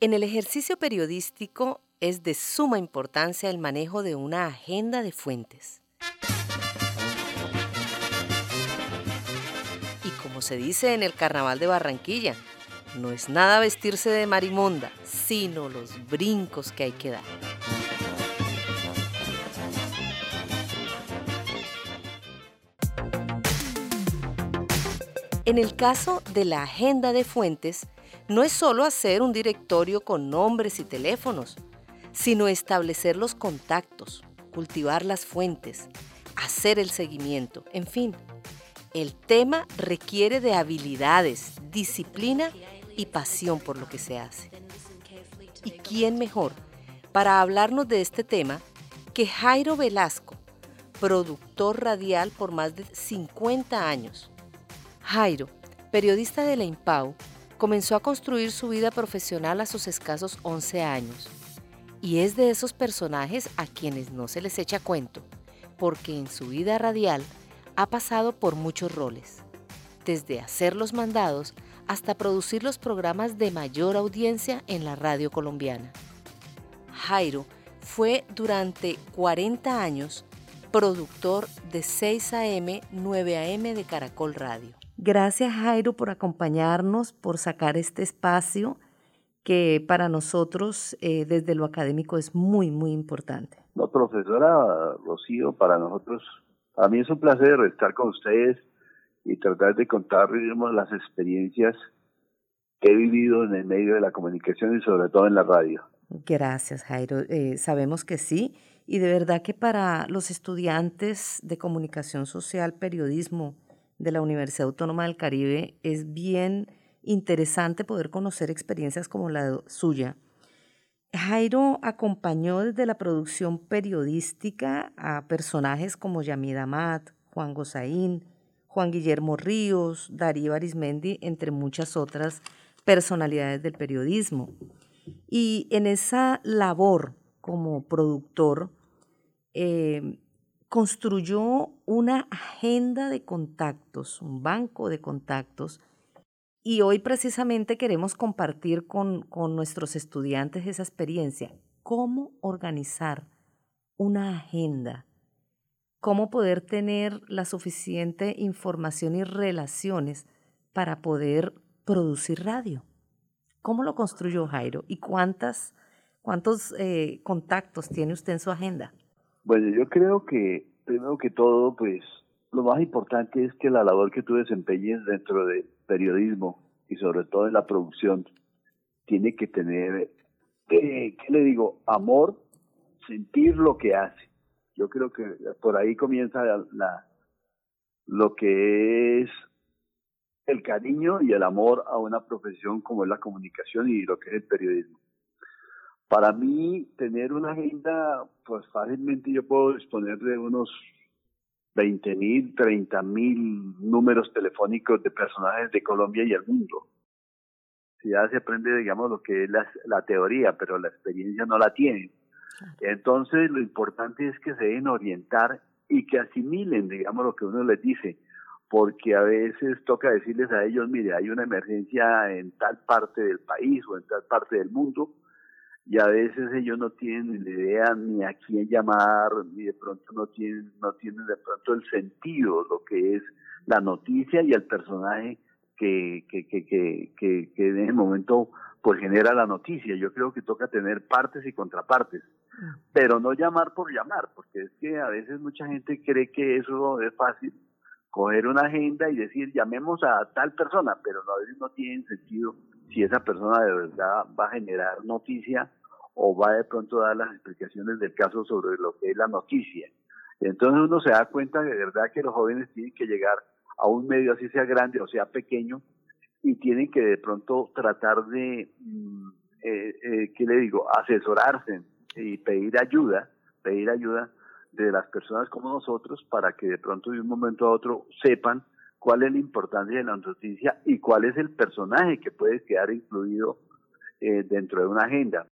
En el ejercicio periodístico es de suma importancia el manejo de una agenda de fuentes. Y como se dice en el Carnaval de Barranquilla, no es nada vestirse de marimonda, sino los brincos que hay que dar. En el caso de la agenda de fuentes, no es solo hacer un directorio con nombres y teléfonos, sino establecer los contactos, cultivar las fuentes, hacer el seguimiento, en fin. El tema requiere de habilidades, disciplina y pasión por lo que se hace. ¿Y quién mejor para hablarnos de este tema que Jairo Velasco, productor radial por más de 50 años? Jairo, periodista de la IMPAU, comenzó a construir su vida profesional a sus escasos 11 años. Y es de esos personajes a quienes no se les echa cuento, porque en su vida radial ha pasado por muchos roles, desde hacer los mandados hasta producir los programas de mayor audiencia en la radio colombiana. Jairo fue durante 40 años productor de 6 AM, 9 AM de Caracol Radio. Gracias Jairo por acompañarnos, por sacar este espacio que para nosotros eh, desde lo académico es muy, muy importante. No, profesora Rocío, para nosotros, a mí es un placer estar con ustedes y tratar de contar las experiencias que he vivido en el medio de la comunicación y sobre todo en la radio. Gracias, Jairo. Eh, sabemos que sí. Y de verdad que para los estudiantes de comunicación social, periodismo, de la Universidad Autónoma del Caribe, es bien interesante poder conocer experiencias como la suya. Jairo acompañó desde la producción periodística a personajes como Yamida Amat, Juan Gozaín, Juan Guillermo Ríos, Darío Arismendi, entre muchas otras personalidades del periodismo. Y en esa labor como productor, eh, construyó una agenda de contactos, un banco de contactos, y hoy precisamente queremos compartir con, nuestros estudiantes esa experiencia. ¿Cómo organizar una agenda? ¿Cómo poder tener la suficiente información y relaciones para poder producir radio? ¿Cómo lo construyó Jairo? ¿Y cuántas, cuántos eh, contactos tiene usted en su agenda? Bueno, yo creo que primero que todo, pues lo más importante es que la labor que tú desempeñes dentro del periodismo y sobre todo en la producción tiene que tener, eh, ¿qué le digo? Amor, sentir lo que hace. Yo creo que por ahí comienza la, lo que es el cariño y el amor a una profesión como es la comunicación y lo que es el periodismo. Para mí, tener una agenda, pues fácilmente yo puedo disponer de unos 20 mil, 30 mil números telefónicos de personajes de Colombia y el mundo. Si ya se aprende, digamos, lo que es la, la teoría, pero la experiencia no la tienen. Entonces, lo importante es que se deben orientar y que asimilen, digamos, lo que uno les dice, porque a veces toca decirles a ellos, mire, hay una emergencia en tal parte del país o en tal parte del mundo, y a veces ellos no tienen ni idea ni a quién llamar, ni de pronto no tienen, no tienen de pronto el sentido, lo que es la noticia y el personaje que, que, que, que, que, en ese momento pues genera la noticia. Yo creo que toca tener partes y contrapartes, pero no llamar por llamar, porque es que a veces mucha gente cree que eso es fácil, coger una agenda y decir llamemos a tal persona, pero no, a veces no tiene sentido si esa persona de verdad va a generar noticia o va de pronto a dar las explicaciones del caso sobre lo que es la noticia. Entonces uno se da cuenta de verdad que los jóvenes tienen que llegar a un medio así sea grande o sea pequeño y tienen que de pronto tratar de, mm, eh, eh, ¿qué le digo?, asesorarse y pedir ayuda, pedir ayuda de las personas como nosotros para que de pronto de un momento a otro sepan cuál es la importancia de la noticia y cuál es el personaje que puede quedar incluido eh, dentro de una agenda.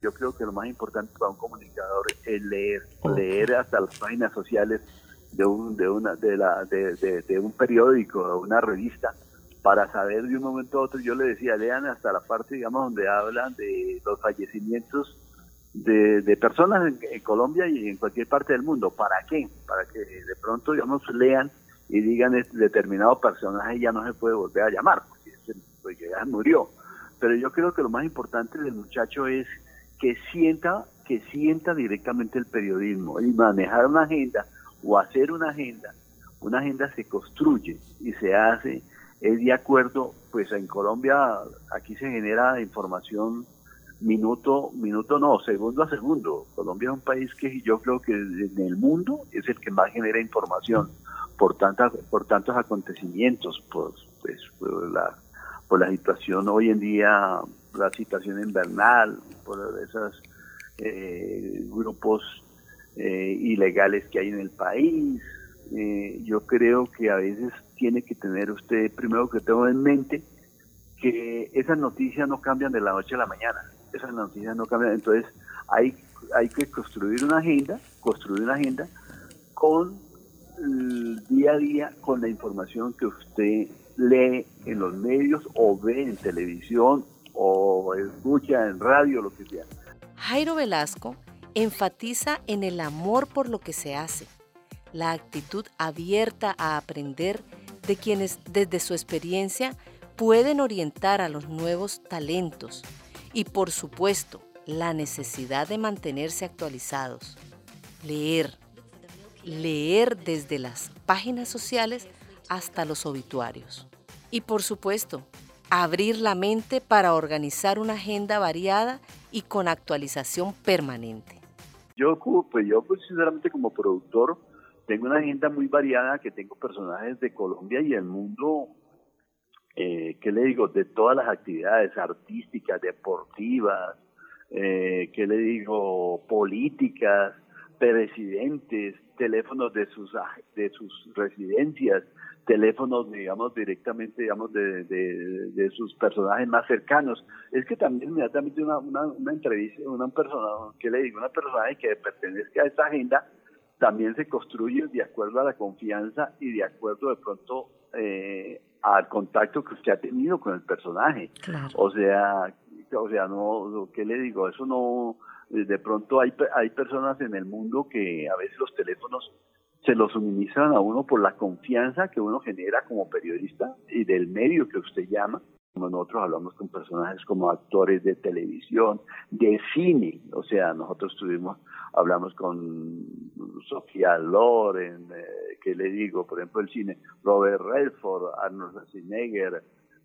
Yo creo que lo más importante para un comunicador es leer, leer hasta las páginas sociales de un de una de la de, de, un periódico, de una revista, para saber de un momento a otro, yo le decía, lean hasta la parte, digamos, donde hablan de los fallecimientos de, de personas en, Colombia y en cualquier parte del mundo. ¿Para qué? Para que de pronto, digamos, lean y digan este determinado personaje ya no se puede volver a llamar, porque, porque ya murió. Pero yo creo que lo más importante del muchacho es que sienta, que sienta directamente el periodismo y manejar una agenda o hacer una agenda. Una agenda se construye y se hace, es de acuerdo, pues en Colombia aquí se genera información minuto, minuto no, segundo a segundo. Colombia es un país que yo creo que en el mundo es el que más genera información por tantas, por tantos acontecimientos, pues, pues por la, por la situación hoy en día, la situación invernal, por esos eh, grupos eh, ilegales que hay en el país. Eh, yo creo que a veces tiene que tener usted primero que todo en mente que esas noticias no cambian de la noche a la mañana esas noticias no cambian. Entonces hay, hay que construir una agenda, construir una agenda con el día a día, con la información que usted lee en los medios o ve en televisión o escucha en radio, lo que sea. Jairo Velasco enfatiza en el amor por lo que se hace, la actitud abierta a aprender de quienes desde su experiencia pueden orientar a los nuevos talentos, y por supuesto, la necesidad de mantenerse actualizados. Leer. Leer desde las páginas sociales hasta los obituarios. Y por supuesto, abrir la mente para organizar una agenda variada y con actualización permanente. Yo, pues yo pues, sinceramente como productor tengo una agenda muy variada que tengo personajes de Colombia y el mundo eh, ¿qué le digo? De todas las actividades artísticas, deportivas, eh, ¿qué le digo? Políticas, presidentes, teléfonos de sus de sus residencias, teléfonos, digamos, directamente, digamos, de, de, sus personajes más cercanos. Es que también inmediatamente una, una, una entrevista, una persona, ¿qué le digo? Una persona que pertenezca a esta agenda, también se construye de acuerdo a la confianza y de acuerdo de pronto eh, al contacto que usted ha tenido con el personaje. O sea, o sea, no, ¿qué le digo? Eso no, de pronto hay, hay personas en el mundo que a veces los teléfonos se los suministran a uno por la confianza que uno genera como periodista y del medio que usted llama. Nosotros hablamos con personajes como actores de televisión, de cine, o sea, nosotros tuvimos, hablamos con Sofía Loren, eh, que le digo, por ejemplo, el cine, Robert Redford, Arnold Schwarzenegger,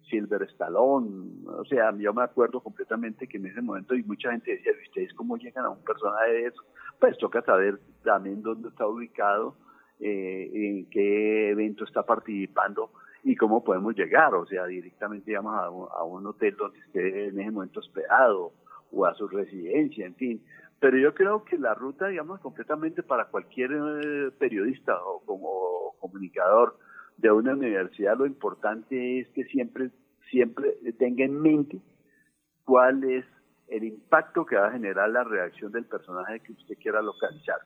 Silver Stallone, o sea, yo me acuerdo completamente que en ese momento y mucha gente decía, ¿ustedes cómo llegan a un personaje de eso? Pues toca saber también dónde está ubicado, eh, en qué evento está participando, y cómo podemos llegar, o sea, directamente digamos a un, a un hotel donde esté en ese momento hospedado o a su residencia, en fin. Pero yo creo que la ruta, digamos, completamente para cualquier eh, periodista o como comunicador de una universidad, lo importante es que siempre, siempre tenga en mente cuál es el impacto que va a generar la reacción del personaje que usted quiera localizar.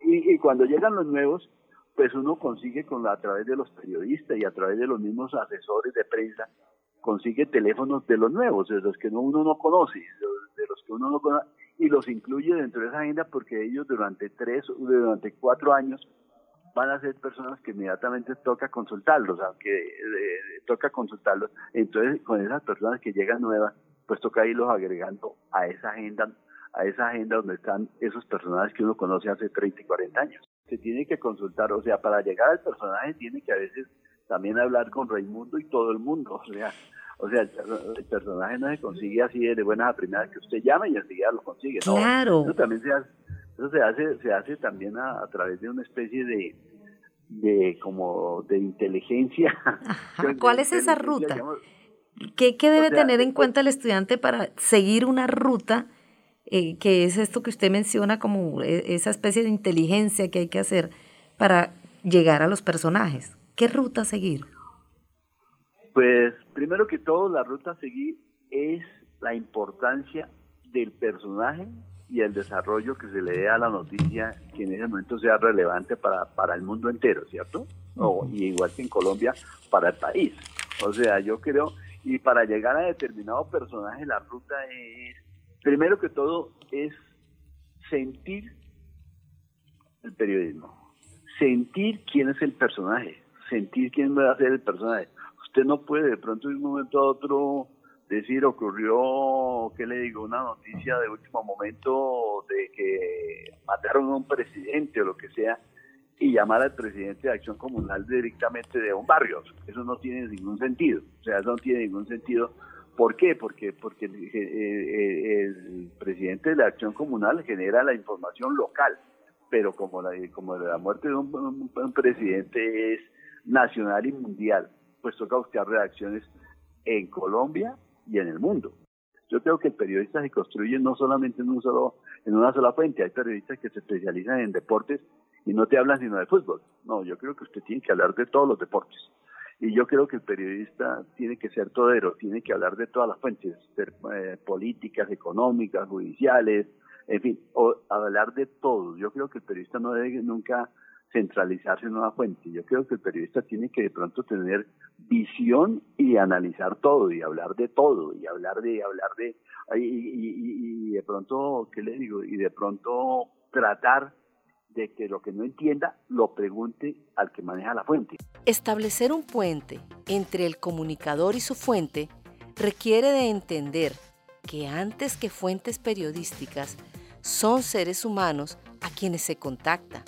Y, y cuando llegan los nuevos, pues uno consigue con a través de los periodistas y a través de los mismos asesores de prensa consigue teléfonos de los nuevos, de los que uno no conoce, de los que uno no conoce, y los incluye dentro de esa agenda porque ellos durante tres, durante cuatro años van a ser personas que inmediatamente toca consultarlos, aunque eh, toca consultarlos, entonces con esas personas que llegan nuevas, pues toca irlos agregando a esa agenda, a esa agenda donde están esos personajes que uno conoce hace 30 y 40 años. Se tiene que consultar, o sea, para llegar al personaje tiene que a veces también hablar con Raimundo y todo el mundo, o sea, o sea, el, personaje no se consigue así de buenas a primeras que usted llama y enseguida lo consigue, Claro. Eso también se hace, eso se hace, se hace también a, través de una especie de, de como de inteligencia. ¿Cuál es esa ruta? ¿Qué, ¿Qué, debe tener en cuenta el estudiante para seguir una ruta eh, que es esto que usted menciona como e, esa especie de inteligencia que hay que hacer para llegar a los personajes. ¿Qué ruta seguir? Pues primero que todo la ruta a seguir es la importancia del personaje y el desarrollo que se le dé a la noticia que en ese momento sea relevante para, para el mundo entero, ¿cierto? O, y igual que en Colombia, para el país. O sea, yo creo, y para llegar a determinado personaje, la ruta es, primero que todo, es sentir el periodismo, sentir quién es el personaje, sentir quién va a ser el personaje. Usted no puede de pronto de un momento a otro decir ocurrió, ¿qué le digo? Una noticia de último momento de que mataron a un presidente o lo que sea y llamar al presidente de Acción Comunal directamente de un barrio. Eso no tiene ningún sentido. O sea, eso no tiene ningún sentido. ¿Por qué? Porque, porque el, presidente de la Acción Comunal genera la información local, pero como la, como la muerte de un, un presidente es nacional y mundial, pues toca buscar reacciones en Colombia y en el mundo. Yo creo que el periodista se construye no solamente en un solo, en una sola fuente. Hay periodistas que se especializan en deportes y no te hablan sino de fútbol. No, yo creo que usted tiene que hablar de todos los deportes. Y yo creo que el periodista tiene que ser todero, tiene que hablar de todas las fuentes, eh, políticas, económicas, judiciales, en fin, o hablar de todo. Yo creo que el periodista no debe nunca centralizarse en una fuente. Yo creo que el periodista tiene que de pronto tener visión y analizar todo y hablar de todo y hablar de hablar de y, y, de pronto qué le digo y de pronto tratar de que lo que no entienda lo pregunte al que maneja la fuente. Establecer un puente entre el comunicador y su fuente requiere de entender que antes que fuentes periodísticas son seres humanos a quienes se contacta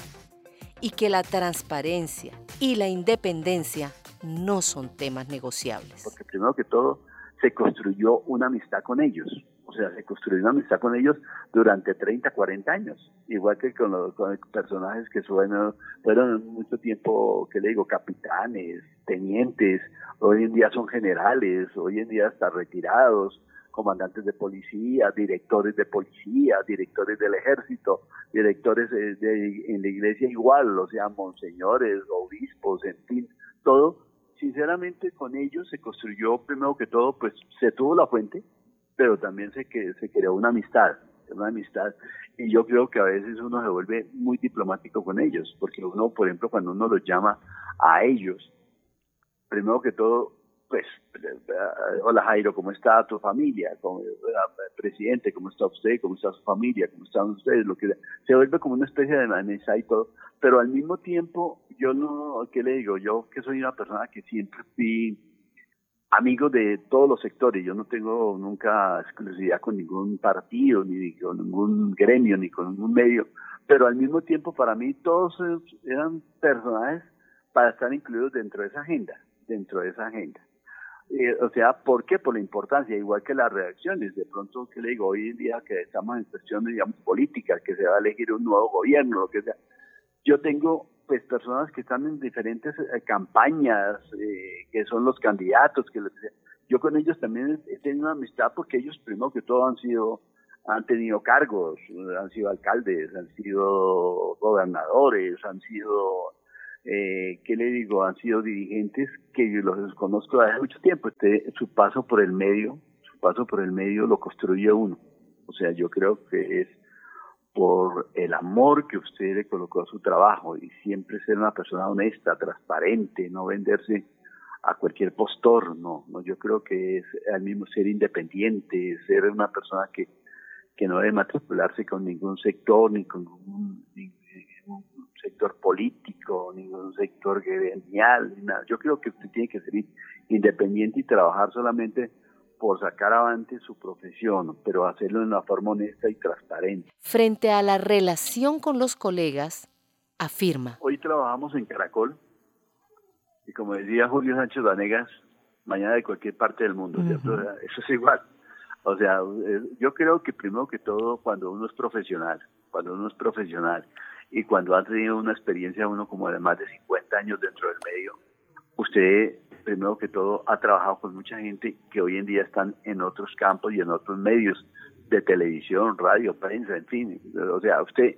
y que la transparencia y la independencia no son temas negociables. Porque primero que todo se construyó una amistad con ellos. O sea, se construyó una amistad con ellos durante 30, 40 años. Igual que con los, personajes que fueron, fueron mucho tiempo, que le digo, capitanes, tenientes, hoy en día son generales, hoy en día están retirados, comandantes de policía, directores de policía, directores del ejército, directores de, en la iglesia igual, o sea, monseñores, obispos, en fin, todo. Sinceramente, con ellos se construyó, primero que todo, pues se tuvo la fuente, pero también se, que, se creó una amistad, una amistad. Y yo creo que a veces uno se vuelve muy diplomático con ellos, porque uno, por ejemplo, cuando uno los llama a ellos, primero que todo, pues, hola Jairo, ¿cómo está tu familia? ¿Cómo, presidente, ¿cómo está usted? ¿Cómo está su familia? ¿Cómo están ustedes? Lo que se vuelve como una especie de mesa y todo, pero al mismo tiempo, yo no, ¿qué le digo? Yo que soy una persona que siempre fui amigo de todos los sectores, yo no tengo nunca exclusividad con ningún partido, ni con ningún gremio, ni con ningún medio, pero al mismo tiempo para mí todos eran personajes para estar incluidos dentro de esa agenda, dentro de esa agenda. Eh, o sea, ¿por qué? Por la importancia, igual que las reacciones. De pronto, que le digo, hoy en día que estamos en cuestiones, digamos, políticas, que se va a elegir un nuevo gobierno, lo que sea. Yo tengo, pues, personas que están en diferentes eh, campañas, eh, que son los candidatos, que yo con ellos también he tenido amistad porque ellos, primero que todo, han sido, han tenido cargos, han sido alcaldes, han sido gobernadores, han sido eh, ¿qué le digo? Han sido dirigentes que yo los conozco hace mucho tiempo. Este, su paso por el medio, su paso por el medio lo construye uno. O sea, yo creo que es por el amor que usted le colocó a su trabajo y siempre ser una persona honesta, transparente, no venderse a cualquier postor, no, no, yo creo que es al mismo ser independiente, ser una persona que, que no debe matricularse con ningún sector ni con ningún, sector político, ningún sector gremial, nada. Yo creo que usted tiene que ser independiente y trabajar solamente por sacar adelante su profesión, pero hacerlo de una forma honesta y transparente. Frente a la relación con los colegas, afirma. Hoy trabajamos en Caracol y como decía Julio Sánchez Vanegas, mañana de cualquier parte del mundo, Eso es igual. O sea, eh, yo creo que primero que todo, cuando uno es profesional, cuando uno es profesional y cuando ha tenido una experiencia uno como de más de 50 años dentro del medio, usted primero que todo ha trabajado con mucha gente que hoy en día están en otros campos y en otros medios de televisión, radio, prensa, en fin, o sea, usted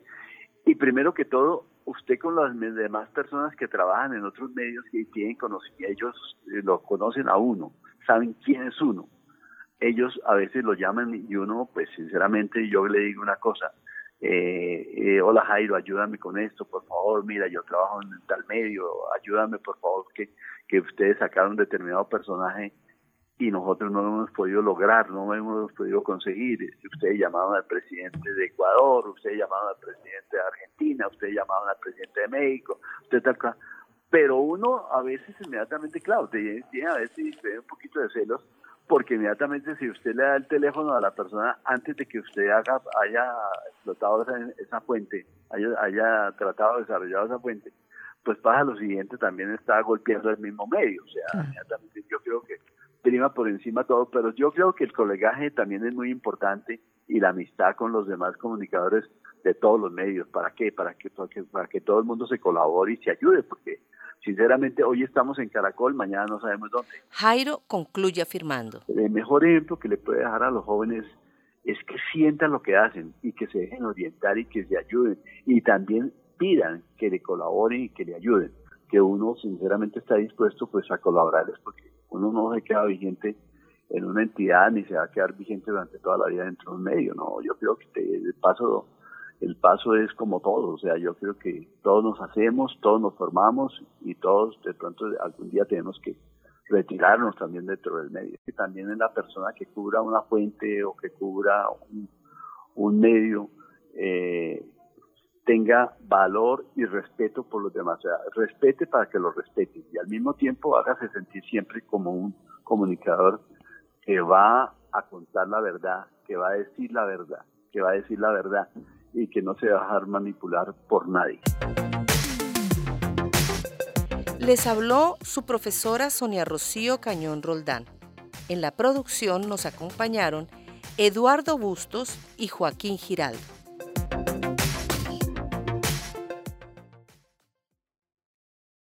y primero que todo usted con las demás personas que trabajan en otros medios que tienen conocimiento, ellos eh, lo conocen a uno, saben quién es uno. Ellos a veces lo llaman y uno, pues sinceramente yo le digo una cosa, eh, hola Jairo, ayúdame con esto, por favor, mira, yo trabajo en tal medio, ayúdame por favor, que, que ustedes sacaron determinado personaje y nosotros no lo hemos podido lograr, no lo hemos podido conseguir. Ustedes llamaron al presidente de Ecuador, ustedes llamaron al presidente de Argentina, ustedes llamaron al presidente de México, usted acá. Pero uno a veces inmediatamente, claro, tiene, a veces un poquito de celos, porque inmediatamente si usted le da el teléfono a la persona antes de que usted haga, haya explotado esa, esa fuente, haya, haya tratado de desarrollar esa fuente, pues pasa lo siguiente, también está golpeando el mismo medio. O sea, inmediatamente yo creo que prima por encima todo, pero yo creo que el colegaje también es muy importante y la amistad con los demás comunicadores de todos los medios. ¿Para qué? Para que, para que, para que todo el mundo se colabore y se ayude, porque sinceramente hoy estamos en Caracol, mañana no sabemos dónde. Jairo concluye afirmando. El mejor ejemplo que le puede dejar a los jóvenes es que sientan lo que hacen y que se dejen orientar y que se ayuden y también pidan que le colaboren y que le ayuden, que uno sinceramente está dispuesto pues a colaborarles porque uno no se queda vigente en una entidad ni se va a quedar vigente durante toda la vida dentro de un medio, no, yo creo que el paso el paso es como todo, o sea, yo creo que todos nos hacemos, todos nos formamos y todos de pronto algún día tenemos que retirarnos también dentro del medio. Y también es la persona que cubra una fuente o que cubra un, medio eh, tenga valor y respeto por los demás. Respete para que lo respeten y al mismo tiempo hágase sentir siempre como un comunicador que va a contar la verdad, que va a decir la verdad, que va a decir la verdad y que no se va dejar manipular por nadie. Les habló su profesora Sonia Rocío Cañón Roldán. En la producción nos acompañaron Eduardo Bustos y Joaquín Giraldo.